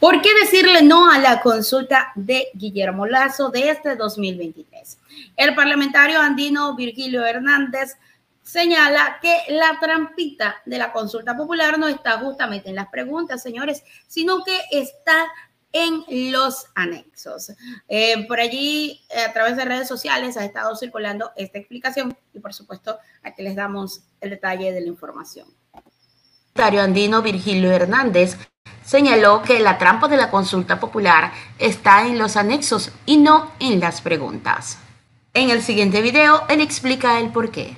¿Por qué decirle no a la consulta de Guillermo Lazo de este 2023? El parlamentario andino Virgilio Hernández señala que la trampita de la consulta popular no está justamente en las preguntas, señores, sino que está en los anexos. Eh, por allí, eh, a través de redes sociales, ha estado circulando esta explicación y, por supuesto, aquí les damos el detalle de la información. Andino Virgilio Hernández señaló que la trampa de la consulta popular está en los anexos y no en las preguntas. En el siguiente video, él explica el por qué.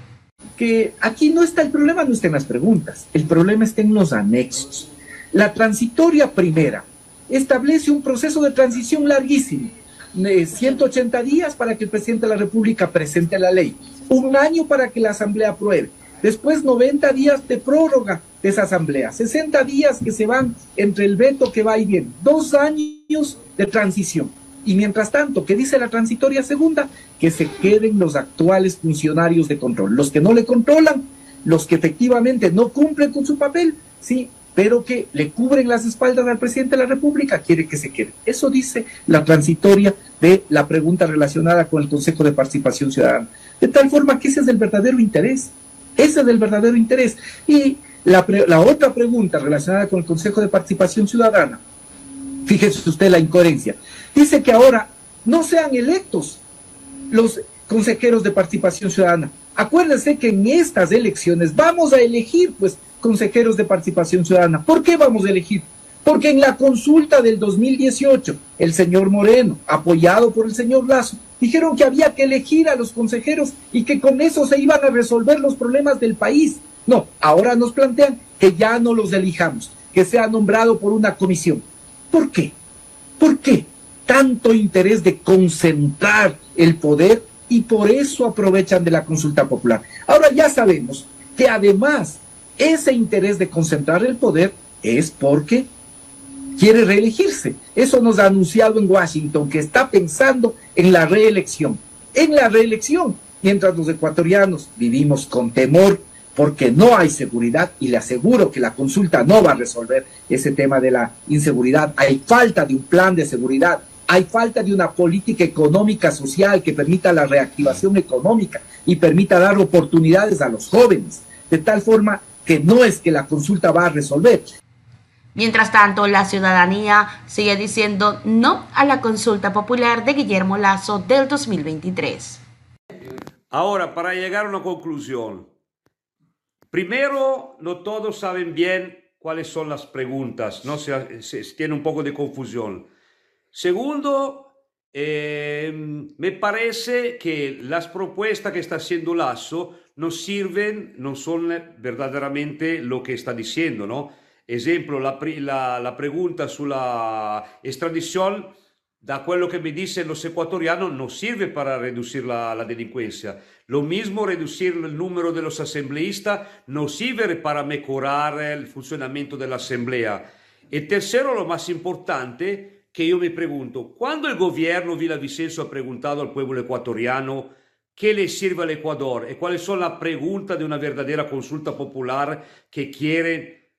Que aquí no está el problema, no está en las preguntas, el problema está en los anexos. La transitoria primera establece un proceso de transición larguísimo, 180 días para que el presidente de la República presente la ley, un año para que la Asamblea apruebe, después 90 días de prórroga de esa asamblea, 60 días que se van entre el veto que va y viene, dos años de transición. Y mientras tanto, ¿qué dice la transitoria segunda? Que se queden los actuales funcionarios de control, los que no le controlan, los que efectivamente no cumplen con su papel, sí, pero que le cubren las espaldas al presidente de la República, quiere que se quede. Eso dice la transitoria de la pregunta relacionada con el Consejo de Participación Ciudadana. De tal forma que ese es el verdadero interés. Ese es el verdadero interés. Y la, otra pregunta relacionada con el Consejo de Participación Ciudadana, fíjese usted la incoherencia, dice que ahora no sean electos los consejeros de participación ciudadana. Acuérdense que en estas elecciones vamos a elegir, pues, consejeros de participación ciudadana. ¿Por qué vamos a elegir? Porque en la consulta del 2018, el señor Moreno, apoyado por el señor Lazo, dijeron que había que elegir a los consejeros y que con eso se iban a resolver los problemas del país. No, ahora nos plantean que ya no los elijamos, que sea nombrado por una comisión. ¿Por qué? ¿Por qué tanto interés de concentrar el poder y por eso aprovechan de la consulta popular? Ahora ya sabemos que además ese interés de concentrar el poder es porque quiere reelegirse. Eso nos ha anunciado en Washington, que está pensando en la reelección. En la reelección, mientras los ecuatorianos vivimos con temor porque no hay seguridad y le aseguro que la consulta no va a resolver ese tema de la inseguridad. Hay falta de un plan de seguridad, hay falta de una política económica social que permita la reactivación económica y permita dar oportunidades a los jóvenes, de tal forma que no es que la consulta va a resolver. Mientras tanto, la ciudadanía sigue diciendo no a la consulta popular de Guillermo Lazo del 2023. Ahora, para llegar a una conclusión, Primero, no todos saben bien cuáles son las preguntas, ¿no? Se, tiene un poco de confusión. Segundo, eh, me parece que las propuestas que está haciendo Lasso no sirven, no son verdaderamente lo que está diciendo, ¿no? Ejemplo, la, la, la pregunta sulla extradición da quello che mi dice los ecuatorianos, no sirve para reducir la, la, delincuencia. Lo mismo reducir el número de los asambleístas no sirve para mejorar el funcionamiento de la asamblea. Y tercero, lo más importante, que yo me pregunto, cuando el gobierno Villavicencio ha preguntado al pueblo ecuatoriano qué le sirve al Ecuador y cuáles son las preguntas de una verdadera consulta popular que quiere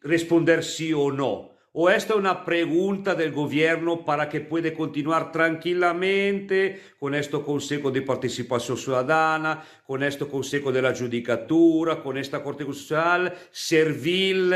responder sí o no, ¿O esta es una pregunta del gobierno para que pueda continuar tranquilamente con este Consejo de Participación Ciudadana, con este Consejo de la Judicatura, con esta Corte Constitucional servil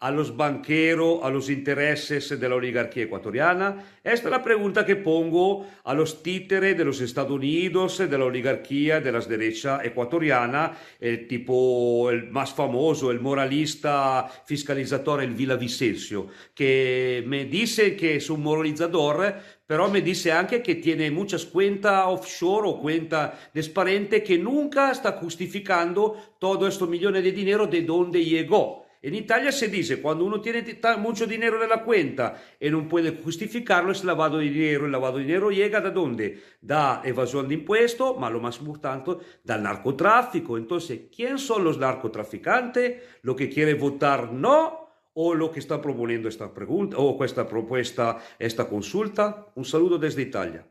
a los banqueros, a los intereses de la oligarquía ecuatoriana? Esta es la pregunta que pongo a los títeres de los Estados Unidos, de la oligarquía de las derechas ecuatoriana, el tipo el más famoso, el moralista fiscalizador, el Villavicencio, que me dice que es un moralizador, pero me dice anche che tiene muchas cuentas offshore o cuentas transparentes que nunca está justificando todo estos millones de dinero de dónde llegó. En Italia se dice, cuando uno tiene mucho dinero en la cuenta y no puede justificarlo, es lavado de dinero. El lavado de dinero llega de dónde? Da evasión de impuestos, pero lo más importante, del narcotráfico. Entonces, ¿quién son los narcotraficantes? ¿Lo que quiere votar no? ¿O lo que está proponiendo esta pregunta o esta propuesta, esta consulta? Un saludo desde Italia.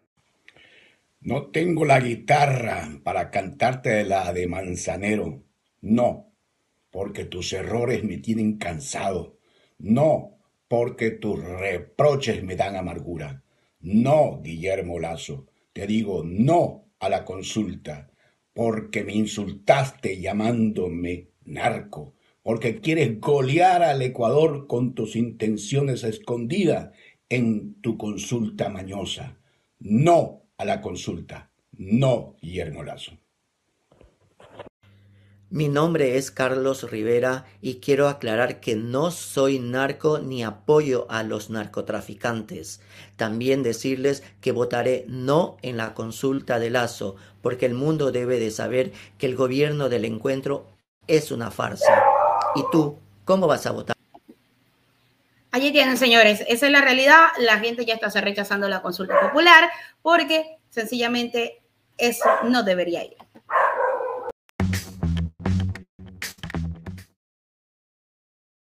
No tengo la guitarra para cantarte la de Manzanero. No porque tus errores me tienen cansado. No, porque tus reproches me dan amargura. No, Guillermo Lazo, te digo no a la consulta, porque me insultaste llamándome narco, porque quieres golear al Ecuador con tus intenciones escondidas en tu consulta mañosa. No a la consulta. No, Guillermo Lazo. Mi nombre es Carlos Rivera y quiero aclarar que no soy narco ni apoyo a los narcotraficantes. También decirles que votaré no en la consulta de Lazo, porque el mundo debe de saber que el gobierno del encuentro es una farsa. ¿Y tú, cómo vas a votar? Allí tienen, señores, esa es la realidad. La gente ya está rechazando la consulta popular porque sencillamente eso no debería ir.